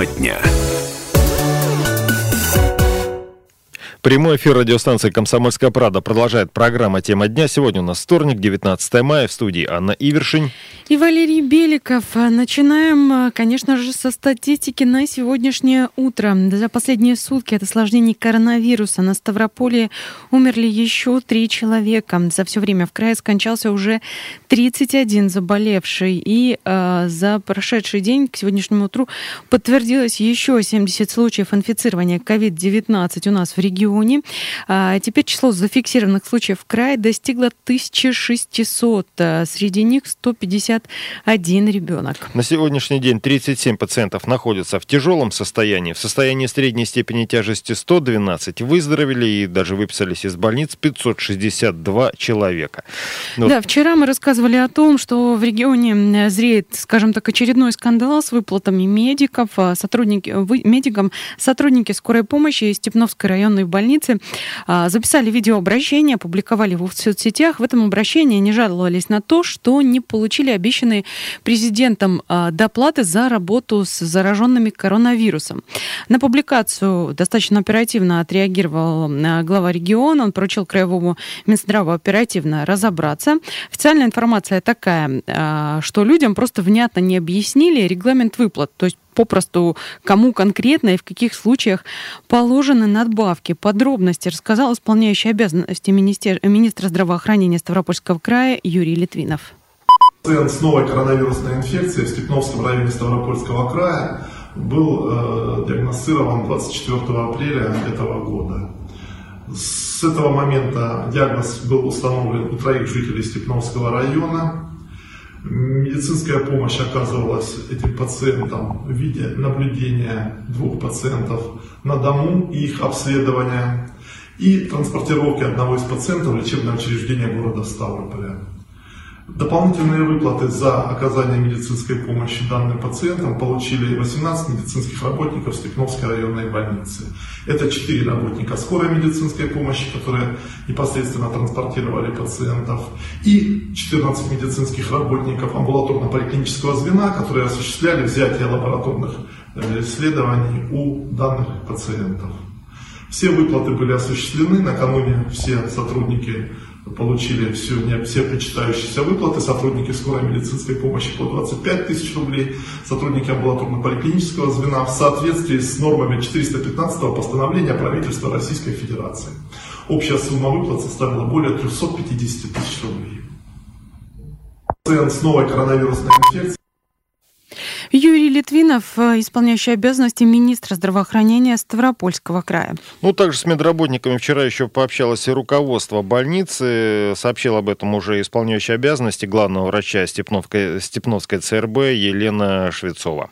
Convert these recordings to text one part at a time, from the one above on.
Тема дня. Прямой эфир радиостанции «Комсомольская правда» продолжает программа «Тема дня». Сегодня у нас вторник, 19 мая. В студии Анна Ивершин. И Валерий Беликов. Начинаем, конечно же, со статистики на сегодняшнее утро. За последние сутки от осложнений коронавируса на Ставрополе умерли еще три человека. За все время в крае скончался уже 31 заболевший. И э, за прошедший день к сегодняшнему утру подтвердилось еще 70 случаев инфицирования COVID-19 у нас в регионе регионе. А, теперь число зафиксированных случаев в крае достигло 1600. А, среди них 151 ребенок. На сегодняшний день 37 пациентов находятся в тяжелом состоянии. В состоянии средней степени тяжести 112 выздоровели и даже выписались из больниц 562 человека. Вот. Да, вчера мы рассказывали о том, что в регионе зреет, скажем так, очередной скандал с выплатами медиков, а, сотрудники, медикам, сотрудники скорой помощи из Степновской районной больницы больницы, а, записали видеообращение, опубликовали его в соцсетях. В этом обращении они жаловались на то, что не получили обещанные президентом а, доплаты за работу с зараженными коронавирусом. На публикацию достаточно оперативно отреагировал а, глава региона. Он поручил Краевому Минздраву оперативно разобраться. Официальная информация такая, что людям просто внятно не объяснили регламент выплат. То есть попросту кому конкретно и в каких случаях положены надбавки. Подробности рассказал исполняющий обязанности министер... министра здравоохранения Ставропольского края Юрий Литвинов. Пациент с новой коронавирусной инфекцией в Степновском районе Ставропольского края был э, диагностирован 24 апреля этого года. С этого момента диагноз был установлен у троих жителей Степновского района. Медицинская помощь оказывалась этим пациентам в виде наблюдения двух пациентов на дому и их обследования и транспортировки одного из пациентов в лечебное учреждение города Ставрополя. Дополнительные выплаты за оказание медицинской помощи данным пациентам получили 18 медицинских работников Степновской районной больницы. Это 4 работника скорой медицинской помощи, которые непосредственно транспортировали пациентов, и 14 медицинских работников амбулаторно-поликлинического звена, которые осуществляли взятие лабораторных э, исследований у данных пациентов. Все выплаты были осуществлены, накануне все сотрудники получили не, все причитающиеся выплаты, сотрудники скорой медицинской помощи по 25 тысяч рублей, сотрудники амбулаторно-поликлинического звена в соответствии с нормами 415 постановления правительства Российской Федерации. Общая сумма выплат составила более 350 тысяч рублей. Пациент с новой коронавирусной инфекцией Юрий Литвинов, э, исполняющий обязанности министра здравоохранения Ставропольского края. Ну, также с медработниками вчера еще пообщалось и руководство больницы. Сообщил об этом уже исполняющий обязанности главного врача Степновской, Степновской ЦРБ Елена Швецова.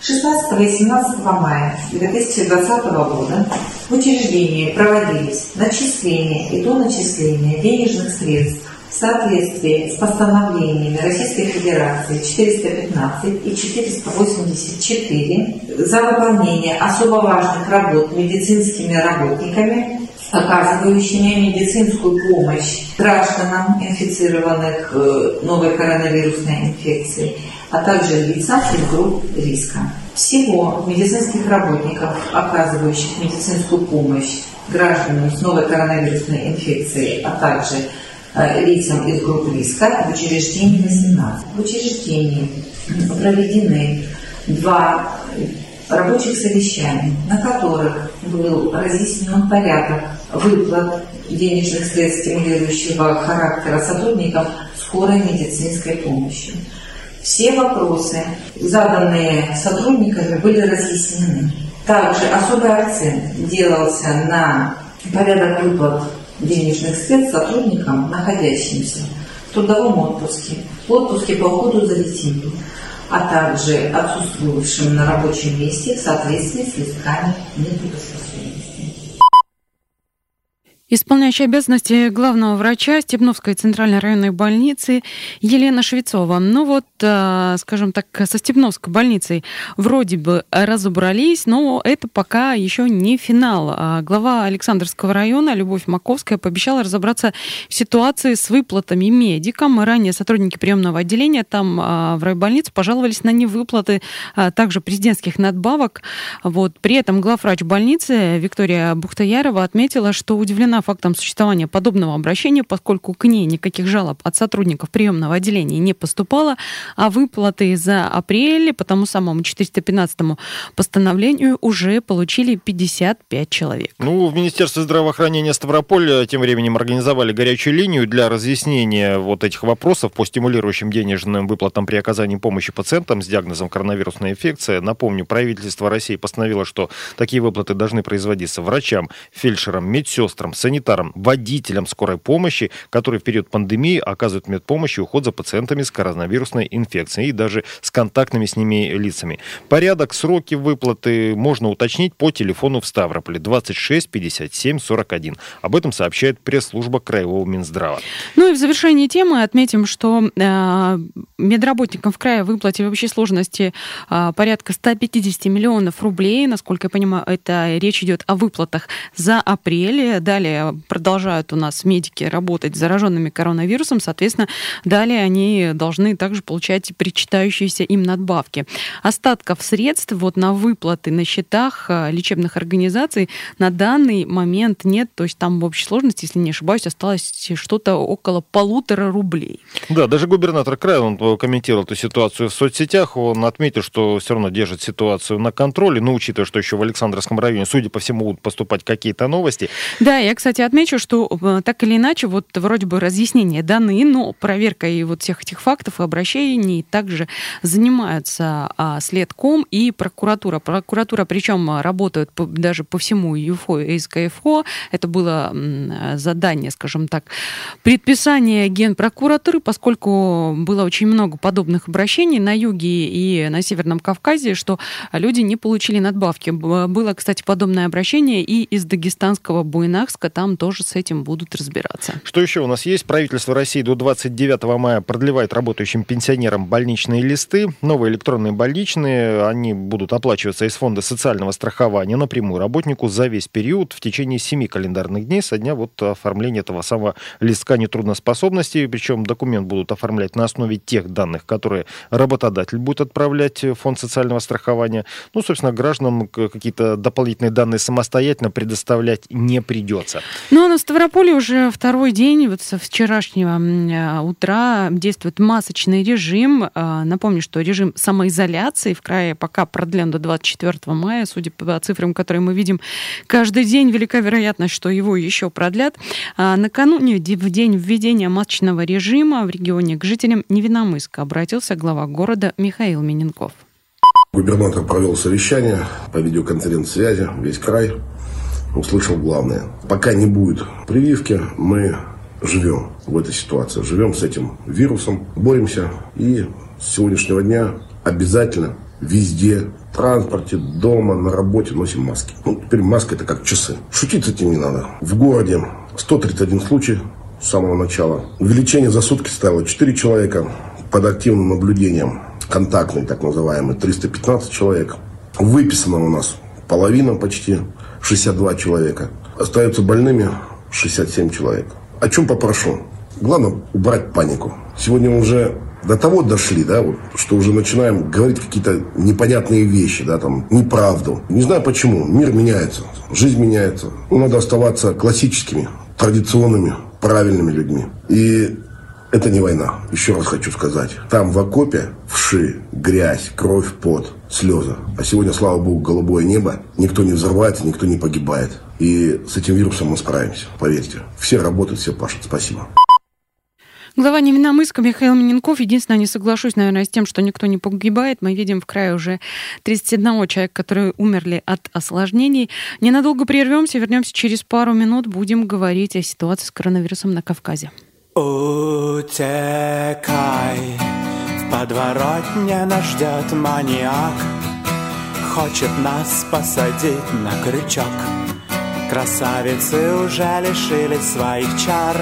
16 и 17 мая 2020 года в учреждении проводились начисления и доначисления денежных средств в соответствии с постановлениями Российской Федерации 415 и 484 за выполнение особо важных работ медицинскими работниками, оказывающими медицинскую помощь гражданам, инфицированных э, новой коронавирусной инфекцией, а также лицам из групп риска. Всего медицинских работников, оказывающих медицинскую помощь гражданам с новой коронавирусной инфекцией, а также лицам из групп риска в учреждении 18. В учреждении проведены два рабочих совещания, на которых был разъяснен порядок выплат денежных средств стимулирующего характера сотрудникам скорой медицинской помощи. Все вопросы, заданные сотрудниками, были разъяснены. Также особый акцент делался на порядок выплат денежных средств сотрудникам, находящимся в трудовом отпуске, в отпуске по уходу за детьми, а также отсутствующим на рабочем месте в соответствии с листками нетрудоспособности. Исполняющая обязанности главного врача Степновской центральной районной больницы Елена Швецова. Ну вот, а, скажем так, со Степновской больницей вроде бы разобрались, но это пока еще не финал. А глава Александрского района Любовь Маковская пообещала разобраться в ситуации с выплатами медикам. Ранее сотрудники приемного отделения там а, в райбольнице пожаловались на невыплаты также президентских надбавок. Вот. При этом главврач больницы Виктория Бухтаярова отметила, что удивлена фактом существования подобного обращения, поскольку к ней никаких жалоб от сотрудников приемного отделения не поступало, а выплаты за апрель по тому самому 415 постановлению уже получили 55 человек. Ну, в Министерстве здравоохранения Ставрополя тем временем организовали горячую линию для разъяснения вот этих вопросов по стимулирующим денежным выплатам при оказании помощи пациентам с диагнозом коронавирусная инфекция. Напомню, правительство России постановило, что такие выплаты должны производиться врачам, фельдшерам, медсестрам, санитарам, водителям скорой помощи, которые в период пандемии оказывают медпомощь и уход за пациентами с коронавирусной инфекцией и даже с контактными с ними лицами. Порядок, сроки выплаты можно уточнить по телефону в Ставрополе 26 57 41. Об этом сообщает пресс-служба Краевого Минздрава. Ну и в завершении темы отметим, что э, медработникам в крае выплате в общей сложности э, порядка 150 миллионов рублей. Насколько я понимаю, это речь идет о выплатах за апрель. Далее продолжают у нас медики работать с зараженными коронавирусом. Соответственно, далее они должны также получать причитающиеся им надбавки. Остатков средств вот на выплаты на счетах э, лечебных организаций на данный момент нет. То есть там в общей сложности, если не ошибаюсь, осталось что-то около полутора рублей. Да, даже губернатор края, он комментировал эту ситуацию в соцсетях, он отметил, что все равно держит ситуацию на контроле, но учитывая, что еще в Александровском районе, судя по всему, будут поступать какие-то новости. Да, я, кстати, отмечу, что э, так или иначе, вот вроде бы разъяснения даны, но проверкой вот всех этих фактов и обращений также занимаются а, следком и прокуратура. Прокуратура, причем работает по, даже по всему ЮФО и СКФО. Это было задание, скажем так, предписание генпрокуратуры, поскольку было очень много подобных обращений на юге и на Северном Кавказе, что люди не получили надбавки. Было, кстати, подобное обращение и из дагестанского Буйнакска, там тоже с этим будут разбираться. Что еще у нас есть? Правительство России до 29 мая продлевает работающим пенсионерам больничные листы. Новые электронные больничные, они будут оплачиваться из фонда социального страхования напрямую работнику за весь период в течение 7 календарных дней со дня вот оформления этого самого листка нетрудноспособности. Причем документ будут оформлять на основе тех данных, которые работодатель будет отправлять в фонд социального страхования. Ну, собственно, гражданам какие-то дополнительные данные самостоятельно предоставлять не придется. Ну, а на Ставрополе уже второй день, вот со вчерашнего а, утра действует масочный режим. А, напомню, что режим самоизоляции в крае пока продлен до 24 мая. Судя по цифрам, которые мы видим каждый день, велика вероятность, что его еще продлят. Накануне, в день введения масочного режима в регионе к жителям Невиномыска обратился глава города Михаил Миненков. Губернатор провел совещание по видеоконференц-связи, весь край услышал главное. Пока не будет прививки, мы живем в этой ситуации, живем с этим вирусом, боремся и с сегодняшнего дня обязательно везде, в транспорте, дома, на работе носим маски. Ну, теперь маска это как часы. Шутить с этим не надо. В городе 131 случай с самого начала. Увеличение за сутки стало 4 человека под активным наблюдением, контактный так называемый, 315 человек. Выписано у нас половина почти, 62 человека. Остаются больными 67 человек. О чем попрошу? Главное убрать панику. Сегодня уже до того дошли, да, вот, что уже начинаем говорить какие-то непонятные вещи, да, там, неправду. Не знаю почему. Мир меняется, жизнь меняется. Ну, надо оставаться классическими, традиционными, правильными людьми. И это не война, еще раз хочу сказать. Там в окопе вши, грязь, кровь, пот, слезы. А сегодня, слава богу, голубое небо. Никто не взрывается, никто не погибает. И с этим вирусом мы справимся, поверьте. Все работают, все пашут. Спасибо. Глава Невиномыска Михаил Миненков. Единственное, не соглашусь, наверное, с тем, что никто не погибает. Мы видим в крае уже 31 человека, которые умерли от осложнений. Ненадолго прервемся, вернемся через пару минут. Будем говорить о ситуации с коронавирусом на Кавказе. Утекай, в подворотне нас ждет маньяк. Хочет нас посадить на крючок. Красавицы уже лишились своих чар.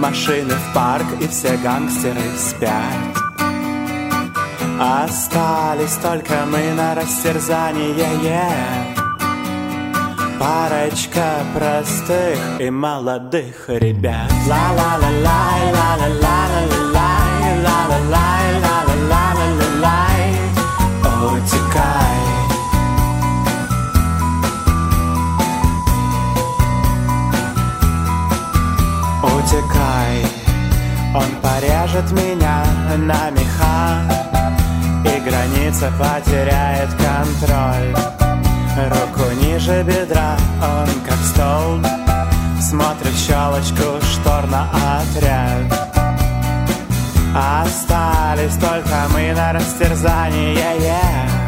Машины в парк и все гангстеры спят. Остались только мы на растерзание yeah. Парочка простых и молодых ребят. Ла-ла-ла-лай, ла-ла-ла-ла-лай, ла-ла-лай, ла-ла-ла-ла-лай Утекай. Утекай. Он порежет меня на меха И граница потеряет контроль Руку ниже бедра, он как столб Смотрит щелочку штор на отряд. Остались только мы на растерзание yeah.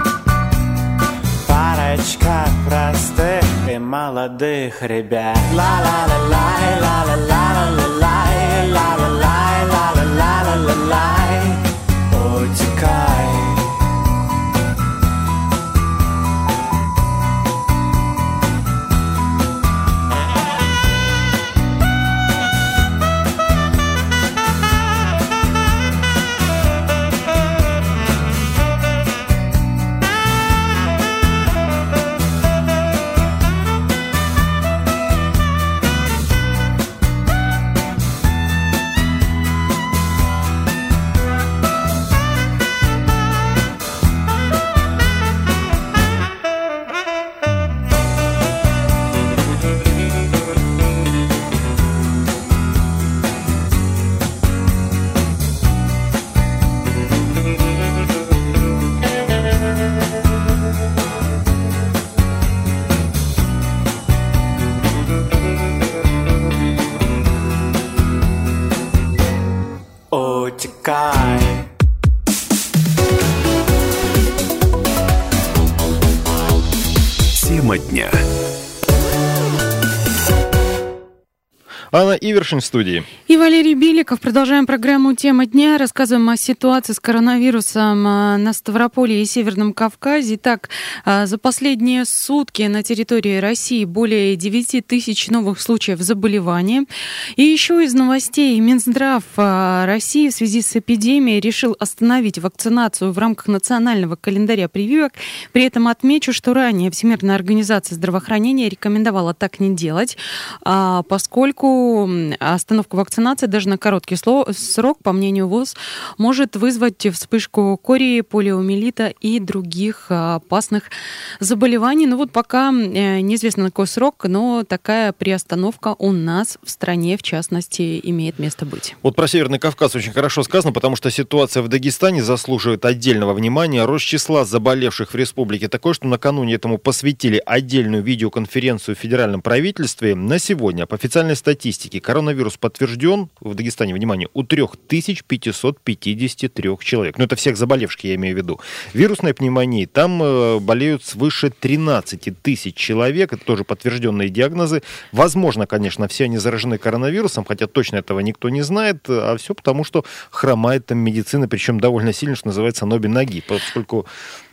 Парочка простых и молодых ребят. Ла-ла-ла-лай, ла-ла-ла-ла-лай, Ивершин в студии. И Валерий Беликов. Продолжаем программу «Тема дня». Рассказываем о ситуации с коронавирусом а, на Ставрополе и Северном Кавказе. Так, а, за последние сутки на территории России более 9 тысяч новых случаев заболевания. И еще из новостей. Минздрав а, России в связи с эпидемией решил остановить вакцинацию в рамках национального календаря прививок. При этом отмечу, что ранее Всемирная организация здравоохранения рекомендовала так не делать, поскольку остановка вакцинации даже на короткий срок, по мнению ВОЗ, может вызвать вспышку кории, полиомиелита и других а, опасных заболеваний. Ну вот пока э, неизвестно на какой срок, но такая приостановка у нас в стране, в частности, имеет место быть. Вот про Северный Кавказ очень хорошо сказано, потому что ситуация в Дагестане заслуживает отдельного внимания. Рост числа заболевших в республике такой, что накануне этому посвятили отдельную видеоконференцию в федеральном правительстве. На сегодня по официальной статистике коронавирус подтвержден в Дагестане, внимание, у 3553 человек. Ну, это всех заболевших, я имею в виду. Вирусной пневмонией там э, болеют свыше 13 тысяч человек. Это тоже подтвержденные диагнозы. Возможно, конечно, все они заражены коронавирусом, хотя точно этого никто не знает. А все потому, что хромает там медицина, причем довольно сильно, что называется, ноби ноги. Поскольку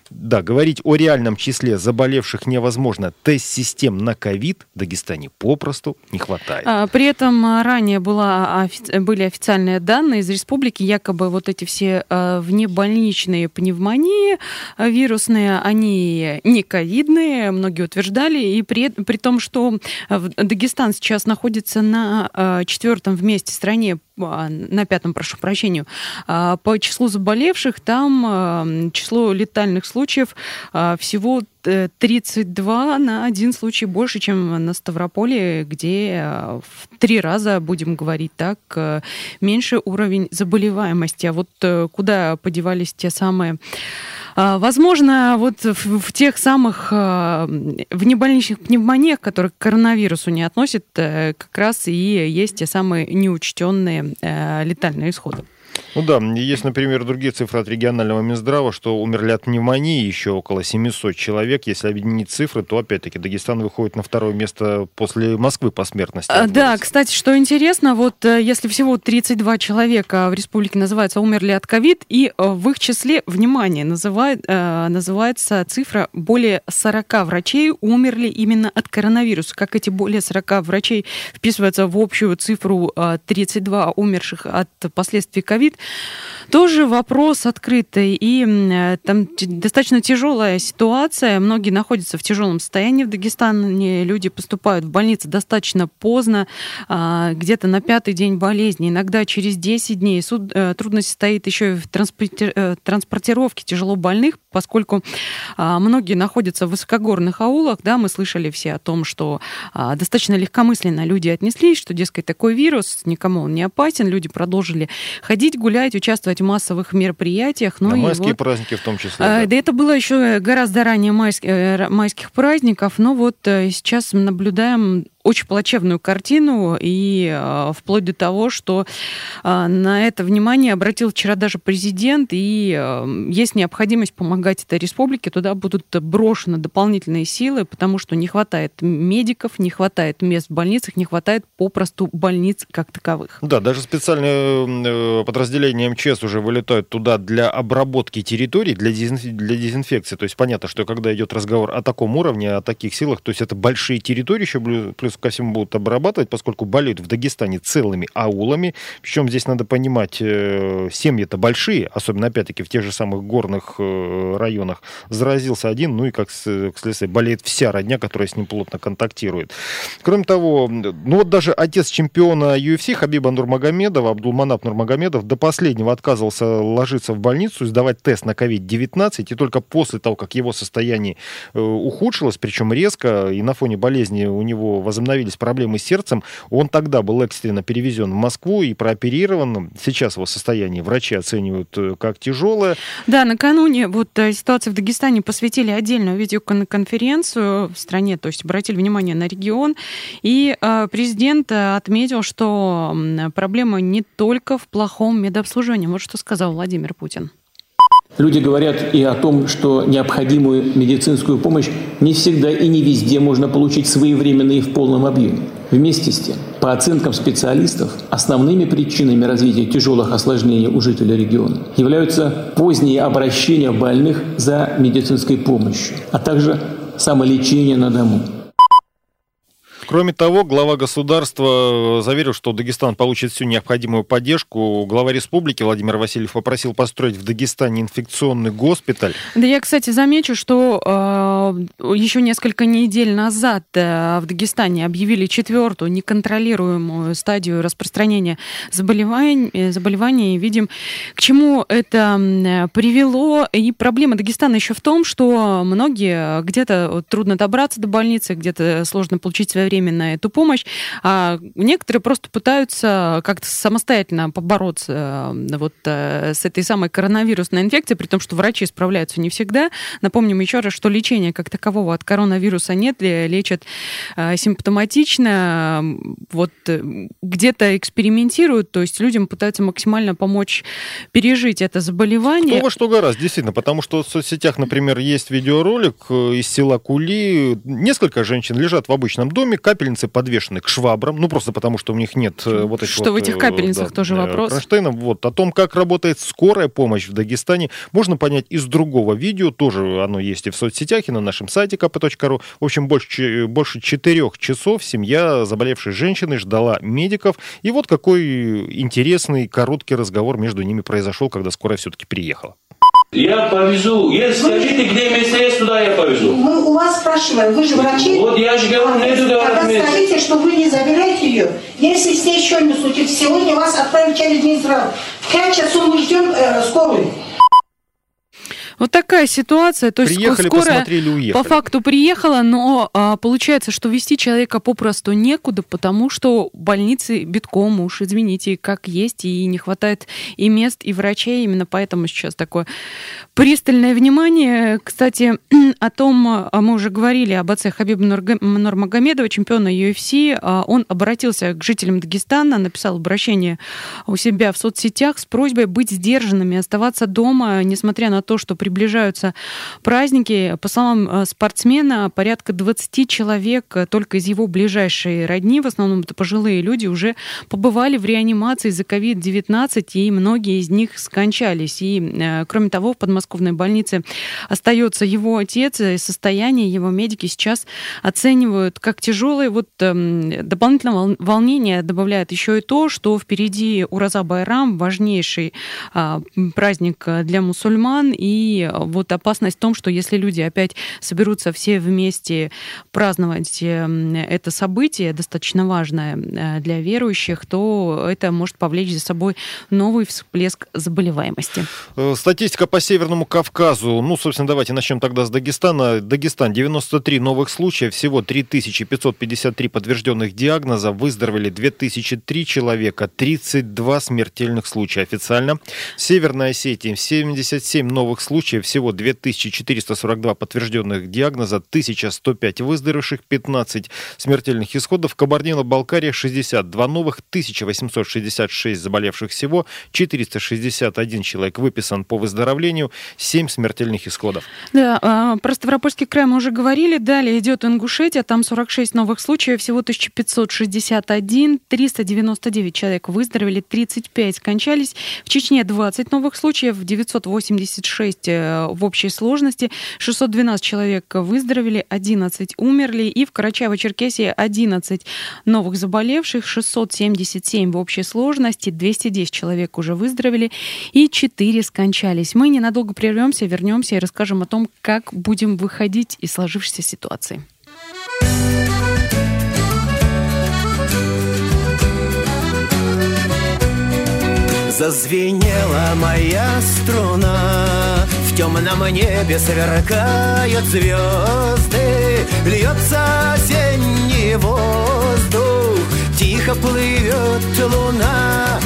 да, говорить о реальном числе заболевших невозможно. Тест-систем на ковид в Дагестане попросту не хватает. А, при этом а, ранее была, были официальные данные из республики, якобы вот эти все а, внебольничные пневмонии вирусные, они не ковидные, многие утверждали, и при, при том, что Дагестан сейчас находится на четвертом вместе стране на пятом, прошу прощения, по числу заболевших, там число летальных случаев случаев а, всего 32 на один случай больше, чем на Ставрополе, где а, в три раза, будем говорить так, а, меньше уровень заболеваемости. А вот э, куда подевались те самые Возможно, вот в, в тех самых в небольничных пневмониях, которые к коронавирусу не относят, э, как раз и есть те самые неучтенные э, летальные исходы. Ну да, есть, например, другие цифры от регионального Минздрава, что умерли от пневмонии еще около 700 человек. Если объединить цифры, то опять-таки Дагестан выходит на второе место после Москвы по смертности. А, да, кстати, что интересно, вот э, если всего 32 человека в республике называется умерли от ковид, и э, в их числе, внимание, называет, э, называется цифра более 40 врачей умерли именно от коронавируса. Как эти более 40 врачей вписываются в общую цифру 32 умерших от последствий ковид, тоже вопрос открытый. И э, там достаточно тяжелая ситуация. Многие находятся в тяжелом состоянии в Дагестане. Люди поступают в больницы достаточно поздно, а, где-то на пятый день болезни, иногда через 10 дней. Суд, э, трудность стоит еще и в э, транспортировке тяжело больных, поскольку а, многие находятся в высокогорных аулах. Да, мы слышали все о том, что а, достаточно легкомысленно люди отнеслись, что, дескать, такой вирус, никому он не опасен. Люди продолжили ходить, гулять, участвовать в массовых мероприятиях. Ну, На майские вот, праздники в том числе. Да. да, это было еще гораздо ранее майских, э, майских праздников, но вот э, сейчас мы наблюдаем очень плачевную картину, и э, вплоть до того, что э, на это внимание обратил вчера даже президент, и э, есть необходимость помогать этой республике, туда будут брошены дополнительные силы, потому что не хватает медиков, не хватает мест в больницах, не хватает попросту больниц как таковых. Да, даже специальные подразделения МЧС уже вылетают туда для обработки территорий, для, дезинф... для дезинфекции. То есть понятно, что когда идет разговор о таком уровне, о таких силах, то есть это большие территории еще плюс ко всему будут обрабатывать, поскольку болеют в Дагестане целыми аулами. Причем здесь надо понимать, э, семьи-то большие, особенно, опять-таки, в тех же самых горных э, районах. Заразился один, ну и, как следствие, болеет вся родня, которая с ним плотно контактирует. Кроме того, ну вот даже отец чемпиона UFC Хабиба Нурмагомедова, Абдулманап Нурмагомедов, до последнего отказывался ложиться в больницу, сдавать тест на COVID-19, и только после того, как его состояние э, ухудшилось, причем резко, и на фоне болезни у него возобновилось возобновились проблемы с сердцем. Он тогда был экстренно перевезен в Москву и прооперирован. Сейчас его состояние врачи оценивают э, как тяжелое. Да, накануне вот э, ситуации в Дагестане посвятили отдельную видеоконференцию в стране, то есть обратили внимание на регион. И э, президент отметил, что проблема не только в плохом медобслуживании. Вот что сказал Владимир Путин. Люди говорят и о том, что необходимую медицинскую помощь не всегда и не везде можно получить своевременно и в полном объеме. Вместе с тем, по оценкам специалистов, основными причинами развития тяжелых осложнений у жителей региона являются поздние обращения больных за медицинской помощью, а также самолечение на дому. Кроме того, глава государства э, заверил, что Дагестан получит всю необходимую поддержку. Глава республики Владимир Васильев попросил построить в Дагестане инфекционный госпиталь. Да я, кстати, замечу, что э, еще несколько недель назад э, в Дагестане объявили четвертую неконтролируемую стадию распространения заболеваний, э, заболеваний. Видим, к чему это привело. И проблема Дагестана еще в том, что многие где-то трудно добраться до больницы, где-то сложно получить свое время своевременно эту помощь, а некоторые просто пытаются как-то самостоятельно побороться э, вот э, с этой самой коронавирусной инфекцией, при том, что врачи справляются не всегда. Напомним еще раз, что лечения как такового от коронавируса нет, лечат э, симптоматично, вот где-то экспериментируют, то есть людям пытаются максимально помочь пережить это заболевание. Кто что гораздо, действительно, потому что в соцсетях, например, есть видеоролик из села Кули, несколько женщин лежат в обычном доме, капельницы подвешены к швабрам, ну просто потому, что у них нет э, вот этих Что вот, в этих капельницах да, тоже вопрос. Кронштейнов. Вот о том, как работает скорая помощь в Дагестане, можно понять из другого видео, тоже оно есть и в соцсетях, и на нашем сайте kp.ru. В общем, больше, больше четырех часов семья заболевшей женщины ждала медиков, и вот какой интересный короткий разговор между ними произошел, когда скорая все-таки приехала. Я повезу. Если скажите, где место есть, туда я повезу. Мы у вас спрашиваем, вы же врачи. Вот я же говорю, нету Тогда скажите, что вы не забираете ее. Если здесь что-нибудь случится, сегодня вас отправят через Минздрав. В 5 часов мы ждем э, скорую. Вот такая ситуация. То есть Приехали, скорая посмотрели, уехали. по факту приехала, но а, получается, что вести человека попросту некуда, потому что больницы битком уж, извините, как есть, и не хватает и мест, и врачей. Именно поэтому сейчас такое пристальное внимание. Кстати, о том, а, мы уже говорили об отце Хабиба Нурмагомедова, чемпиона UFC. А, Он обратился к жителям Дагестана, написал обращение у себя в соцсетях с просьбой быть сдержанными, оставаться дома, несмотря на то, что приближаются праздники. По словам э, спортсмена, порядка 20 человек э, только из его ближайшей родни, в основном это пожилые люди, уже побывали в реанимации за COVID-19, и многие из них скончались. И, э, кроме того, в подмосковной больнице остается его отец, и состояние его медики сейчас оценивают как тяжелое. Вот э, дополнительного волнения добавляет еще и то, что впереди Ураза Байрам, важнейший э, праздник для мусульман, и вот опасность в том, что если люди опять соберутся все вместе праздновать э, это событие, достаточно важное э, для верующих, то это может повлечь за собой новый всплеск заболеваемости. Э, Статистика по Северному Кавказу. Ну, собственно, давайте начнем тогда с Дагестана. Дагестан 93 новых случая, всего 3553 подтвержденных диагноза, выздоровели 2003 человека, 32 смертельных случая официально. Северная Осетия 77 новых случаев, всего 2442 подтвержденных диагноза, 1105 выздоровевших, 15 смертельных исходов. Кабардино-Балкария 62 новых, 1866 заболевших всего, 461 человек выписан по выздоровлению, 7 смертельных исходов. Да, а, про Ставропольский край мы уже говорили. Далее идет Ингушетия, там 46 новых случаев, всего 1561, 399 человек выздоровели, 35 скончались. В Чечне 20 новых случаев, 986 э, в общей сложности, 612 человек выздоровели, 11 умерли. И в Карачаево-Черкесии 11 новых заболевших, 677 в общей сложности, 210 человек уже выздоровели и 4 скончались. Мы ненадолго прервемся, вернемся и расскажем о том, как будем выходить из сложившейся ситуации. Зазвенела моя струна темном небе сверкают звезды Льется осенний воздух Тихо плывет луна.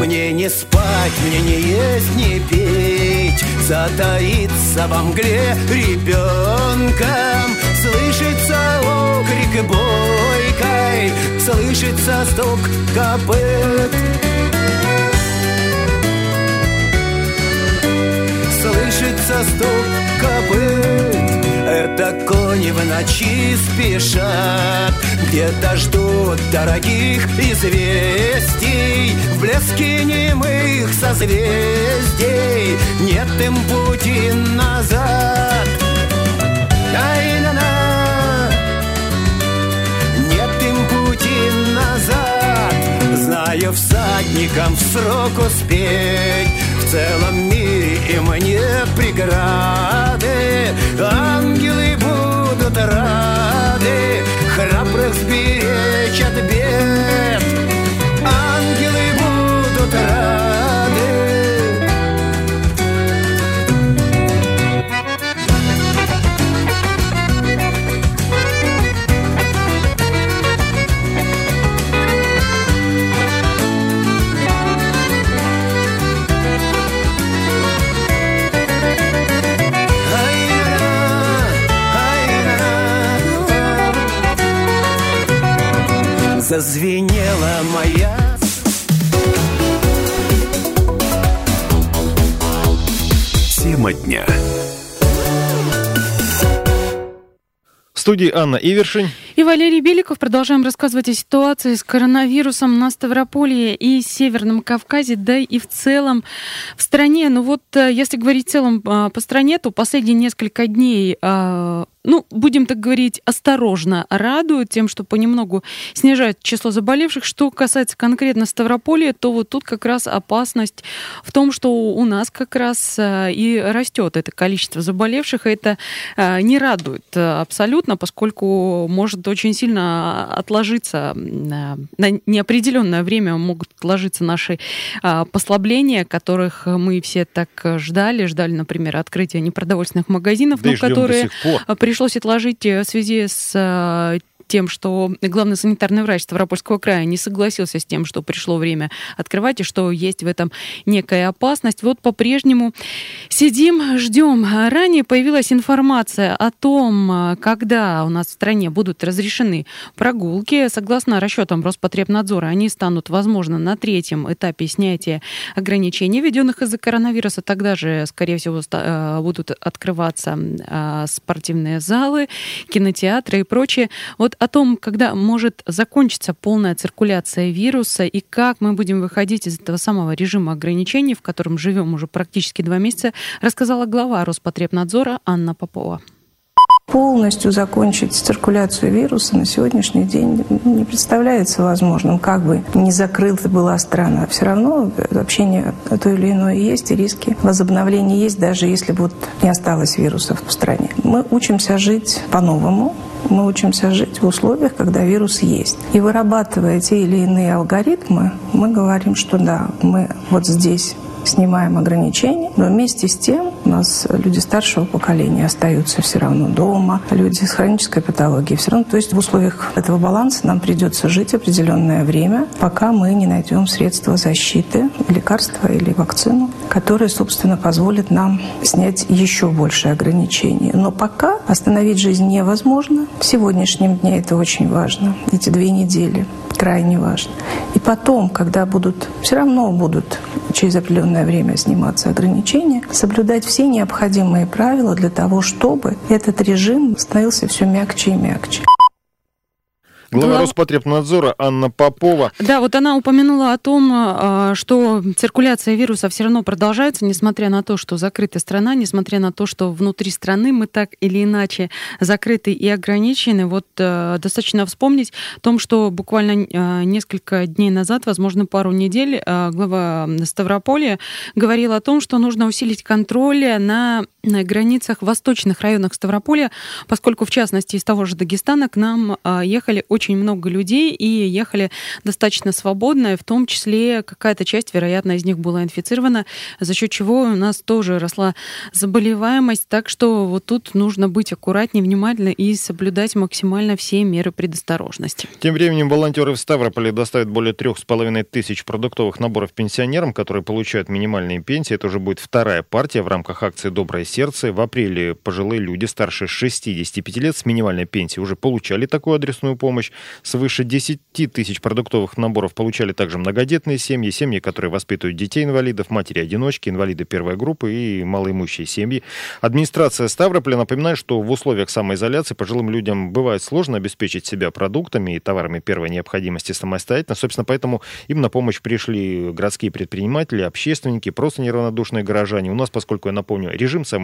Мне не спать, мне не есть, не петь Затаиться во мгле ребенком Слышится окрик бойкой Слышится стук копыт Слышится стук копыт это кони в ночи спешат. Где-то ждут дорогих известий. В блеске немых созвездий. Нет им пути назад. Ай-на-на Знаю всадникам в срок успеть. В целом мире им не преграды. Ангелы будут рады Храбрых сберечь от бед. Ангелы будут рады Зазвенела моя Тема дня. В студии Анна Ивершин. И Валерий Беликов. Продолжаем рассказывать о ситуации с коронавирусом на Ставрополье и Северном Кавказе, да и в целом в стране. Ну вот, если говорить в целом по стране, то последние несколько дней ну, будем так говорить, осторожно радует тем, что понемногу снижает число заболевших. Что касается конкретно Ставрополя, то вот тут как раз опасность в том, что у нас как раз э, и растет это количество заболевших, и это э, не радует абсолютно, поскольку может очень сильно отложиться на неопределенное время могут отложиться наши послабления, которых мы все так ждали, ждали, например, открытия непродовольственных магазинов, да но которые пришлось отложить э, в связи с э, тем, что главный санитарный врач Ставропольского края не согласился с тем, что пришло время открывать и что есть в этом некая опасность. Вот по-прежнему сидим, ждем. Ранее появилась информация о том, когда у нас в стране будут разрешены прогулки. Согласно расчетам Роспотребнадзора, они станут, возможно, на третьем этапе снятия ограничений, введенных из-за коронавируса. Тогда же, скорее всего, э, будут открываться э, спортивные залы, кинотеатры и прочее. Вот о том, когда может закончиться полная циркуляция вируса и как мы будем выходить из этого самого режима ограничений, в котором живем уже практически два месяца, рассказала глава Роспотребнадзора Анна Попова полностью закончить циркуляцию вируса на сегодняшний день не представляется возможным. Как бы не закрыта была страна, все равно общение то или иное есть, и риски возобновления есть, даже если вот не осталось вирусов в стране. Мы учимся жить по-новому, мы учимся жить в условиях, когда вирус есть. И вырабатывая те или иные алгоритмы, мы говорим, что да, мы вот здесь снимаем ограничения, но вместе с тем у нас люди старшего поколения остаются все равно дома, люди с хронической патологией все равно. То есть в условиях этого баланса нам придется жить определенное время, пока мы не найдем средства защиты, лекарства или вакцину, которые, собственно, позволят нам снять еще больше ограничений. Но пока остановить жизнь невозможно. В сегодняшнем дне это очень важно. Эти две недели крайне важно. И потом, когда будут, все равно будут через определенное время сниматься ограничения, соблюдать все необходимые правила для того, чтобы этот режим становился все мягче и мягче. Глава Глав... Роспотребнадзора Анна Попова. Да, вот она упомянула о том, а, что циркуляция вируса все равно продолжается, несмотря на то, что закрыта страна, несмотря на то, что внутри страны мы так или иначе закрыты и ограничены. Вот а, достаточно вспомнить о том, что буквально а, несколько дней назад, возможно, пару недель, глава Ставрополя говорил о том, что нужно усилить контроль на на границах восточных районах Ставрополя, поскольку, в частности, из того же Дагестана к нам ехали очень много людей и ехали достаточно свободно, и в том числе какая-то часть, вероятно, из них была инфицирована, за счет чего у нас тоже росла заболеваемость. Так что вот тут нужно быть аккуратнее, внимательно и соблюдать максимально все меры предосторожности. Тем временем волонтеры в Ставрополе доставят более трех с половиной тысяч продуктовых наборов пенсионерам, которые получают минимальные пенсии. Это уже будет вторая партия в рамках акции «Доброе сердце». В апреле пожилые люди старше 65 лет с минимальной пенсией уже получали такую адресную помощь. Свыше 10 тысяч продуктовых наборов получали также многодетные семьи, семьи, которые воспитывают детей-инвалидов, матери-одиночки, инвалиды первой группы и малоимущие семьи. Администрация Ставрополя напоминает, что в условиях самоизоляции пожилым людям бывает сложно обеспечить себя продуктами и товарами первой необходимости самостоятельно. Собственно, поэтому им на помощь пришли городские предприниматели, общественники, просто неравнодушные горожане. У нас, поскольку, я напомню, режим самоизоляции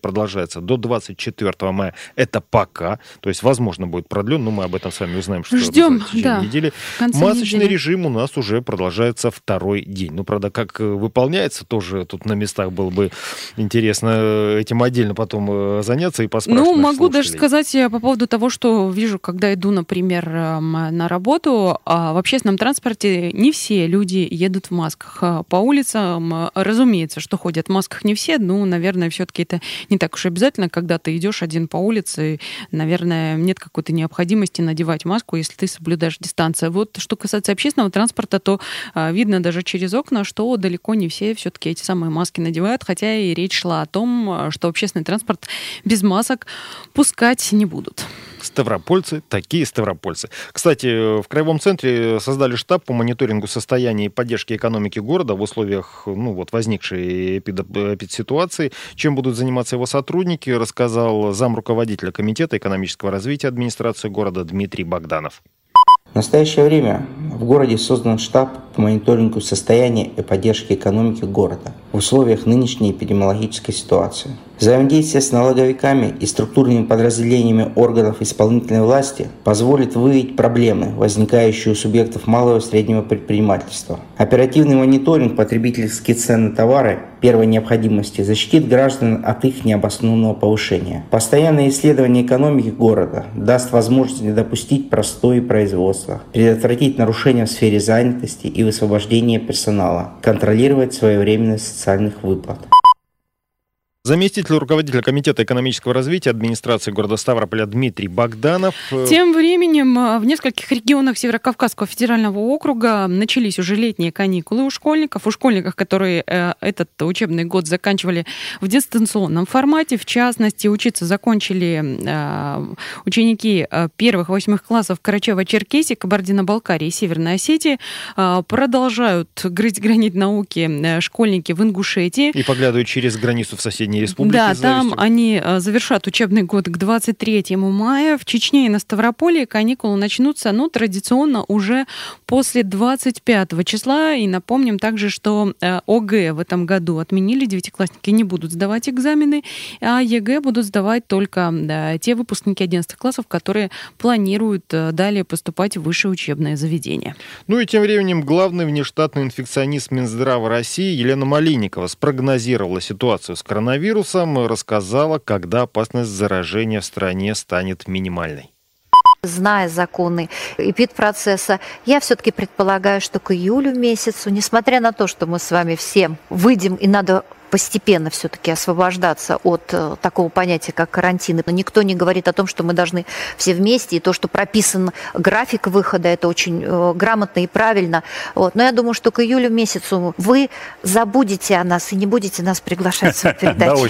продолжается до 24 мая. Это пока. То есть, возможно, будет продлен, но мы об этом с вами узнаем знаем, что Ждем, в да, недели. Масочный недели. режим у нас уже продолжается второй день. Ну, правда, как э, выполняется, тоже тут на местах было бы интересно э, этим отдельно потом э, заняться и поспрашивать. Ну, могу даже сказать по поводу того, что вижу, когда иду, например, на работу, а в общественном транспорте не все люди едут в масках. По улицам, разумеется, что ходят в масках не все, ну, наверное, все-таки это не так уж обязательно, когда ты идешь один по улице, наверное, нет какой-то необходимости надевать маску маску, если ты соблюдаешь дистанцию. Вот что касается общественного транспорта, то а, видно даже через окна, что далеко не все все-таки эти самые маски надевают, хотя и речь шла о том, а, что общественный транспорт без масок пускать не будут. Ставропольцы, такие ставропольцы. Кстати, в Краевом центре создали штаб по мониторингу состояния и поддержки экономики города в условиях ну, вот, возникшей эпидситуации. Чем будут заниматься его сотрудники, рассказал зам руководителя Комитета экономического развития администрации города Дмитрий Богданов. В настоящее время в городе создан штаб по мониторингу состояния и поддержке экономики города в условиях нынешней эпидемиологической ситуации. Взаимодействие с налоговиками и структурными подразделениями органов исполнительной власти позволит выявить проблемы, возникающие у субъектов малого и среднего предпринимательства. Оперативный мониторинг потребительских цен на товары первой необходимости защитит граждан от их необоснованного повышения. Постоянное исследование экономики города даст возможность не допустить простое производства, предотвратить нарушения в сфере занятости и высвобождения персонала, контролировать своевременность социальных выплат. Заместитель руководителя Комитета экономического развития администрации города Ставрополя Дмитрий Богданов. Э, Тем временем э, в нескольких регионах Северокавказского федерального округа начались уже летние каникулы у школьников. У школьников, которые э, этот учебный год заканчивали в дистанционном формате. В частности, учиться закончили ученики первых восьмых классов Карачева-Черкесии, Кабардино-Балкарии и Северной Осетии. Продолжают грызть гранит науки школьники в Ингушетии. И поглядывают через границу в соседние соседней республики. Да, там они э, завершат учебный год к 23 мая. В Чечне и на Ставрополье каникулы начнутся, ну, традиционно уже после 25 числа. И напомним также, что э, ОГЭ в этом году отменили. Девятиклассники не будут сдавать экзамены, а ЕГЭ будут сдавать только да, те выпускники 11 классов, которые планируют э, далее поступать в высшее учебное заведение. Ну и тем временем главный внештатный инфекционист Минздрава России Елена Малинникова спрогнозировала ситуацию с коронавирусом коронавирусом, рассказала, когда опасность заражения в стране станет минимальной. Зная законы эпидпроцесса, я все-таки предполагаю, что к июлю месяцу, несмотря на то, что мы с вами всем выйдем и надо постепенно все-таки освобождаться от э, такого понятия, как карантин. Но никто не говорит о том, что мы должны все вместе, и то, что прописан график выхода, это очень э, грамотно и правильно. Вот. Но я думаю, что к июлю месяцу вы забудете о нас и не будете нас приглашать в передачу.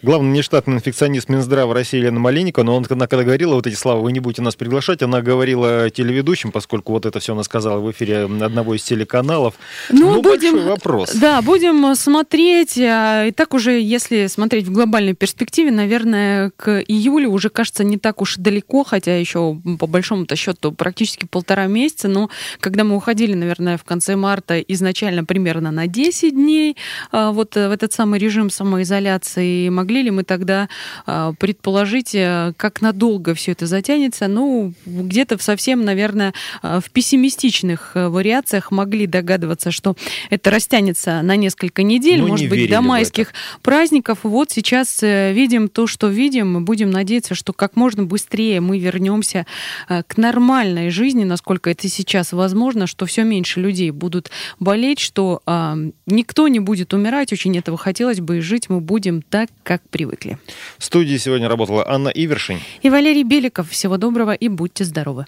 Главный нештатный инфекционист Минздрава России Елена Малинникова, но он, когда говорила вот эти слова, вы не будете нас приглашать, она говорила телеведущим, поскольку вот это все она сказала в эфире одного из телеканалов. Ну, ну будем, вопрос. Да, будем смотреть. А, и так уже, если смотреть в глобальной перспективе, наверное, к июлю уже кажется не так уж далеко, хотя еще по большому-то счету практически полтора месяца. Но когда мы уходили, наверное, в конце марта изначально примерно на 10 дней, а, вот в этот самый режим самоизоляции, могли ли мы тогда а, предположить, э, как надолго все это затянется? Ну, где-то в совсем, наверное, а, в пессимистичных э, вариациях могли догадываться, что это растянется на несколько недель, ну, может быть, до майских праздников. Вот сейчас э, видим то, что видим, и будем надеяться, что как можно быстрее мы вернемся к нормальной жизни, насколько это сейчас возможно, что все меньше людей будут болеть, что э, никто не будет умирать, очень этого хотелось бы, и жить мы будем так, как как привыкли. В студии сегодня работала Анна Ивершин. И Валерий Беликов. Всего доброго и будьте здоровы.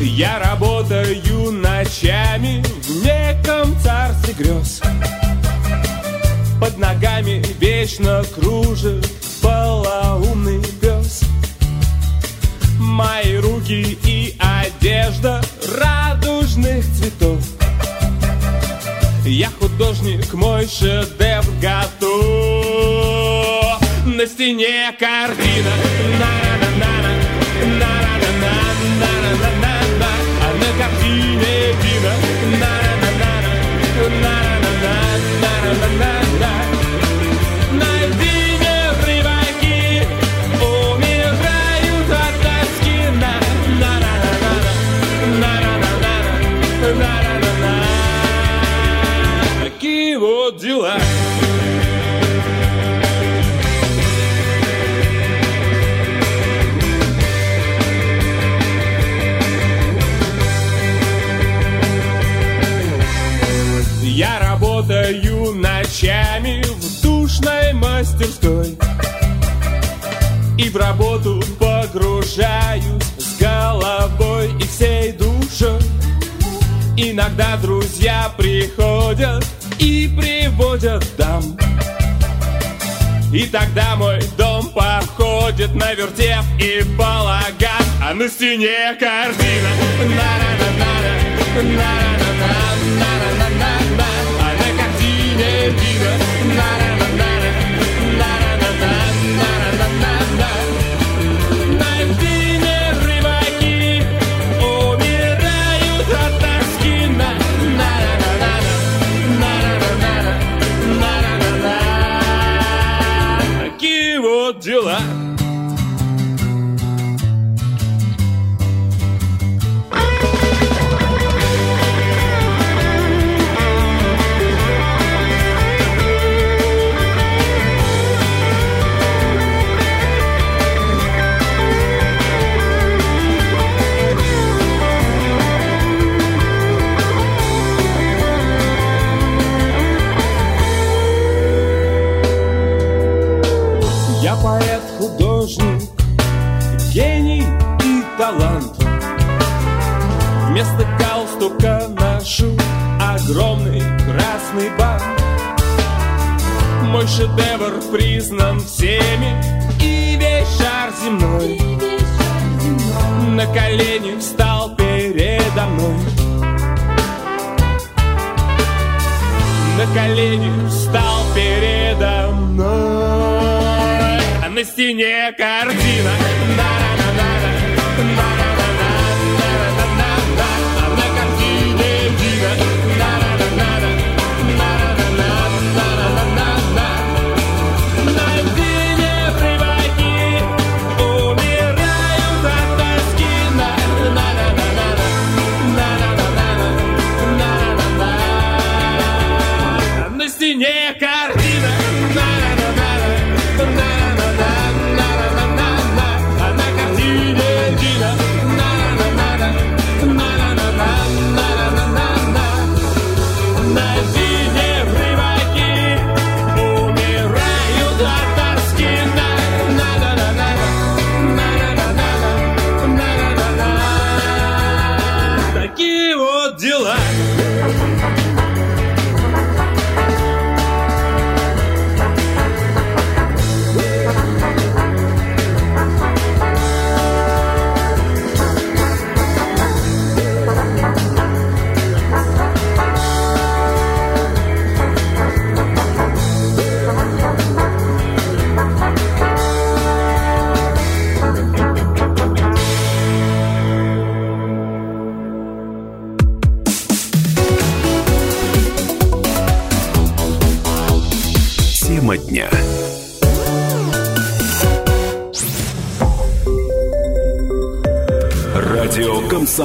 Я работаю ночами в неком царстве грез. Под ногами вечно кружит полоумный пес. Мои руки и одежда радужных цветов. Я художник, мой шедевр готов на стене картина. Погружаюсь с головой и всей душой. Иногда друзья приходят и приводят дам. И тогда мой дом походит на вертеп и балаган А на стене картина. На на огромный красный бант Мой шедевр признан всеми. И весь шар земной. На колени встал передо мной. На колени встал передо мной. А на стене картина. На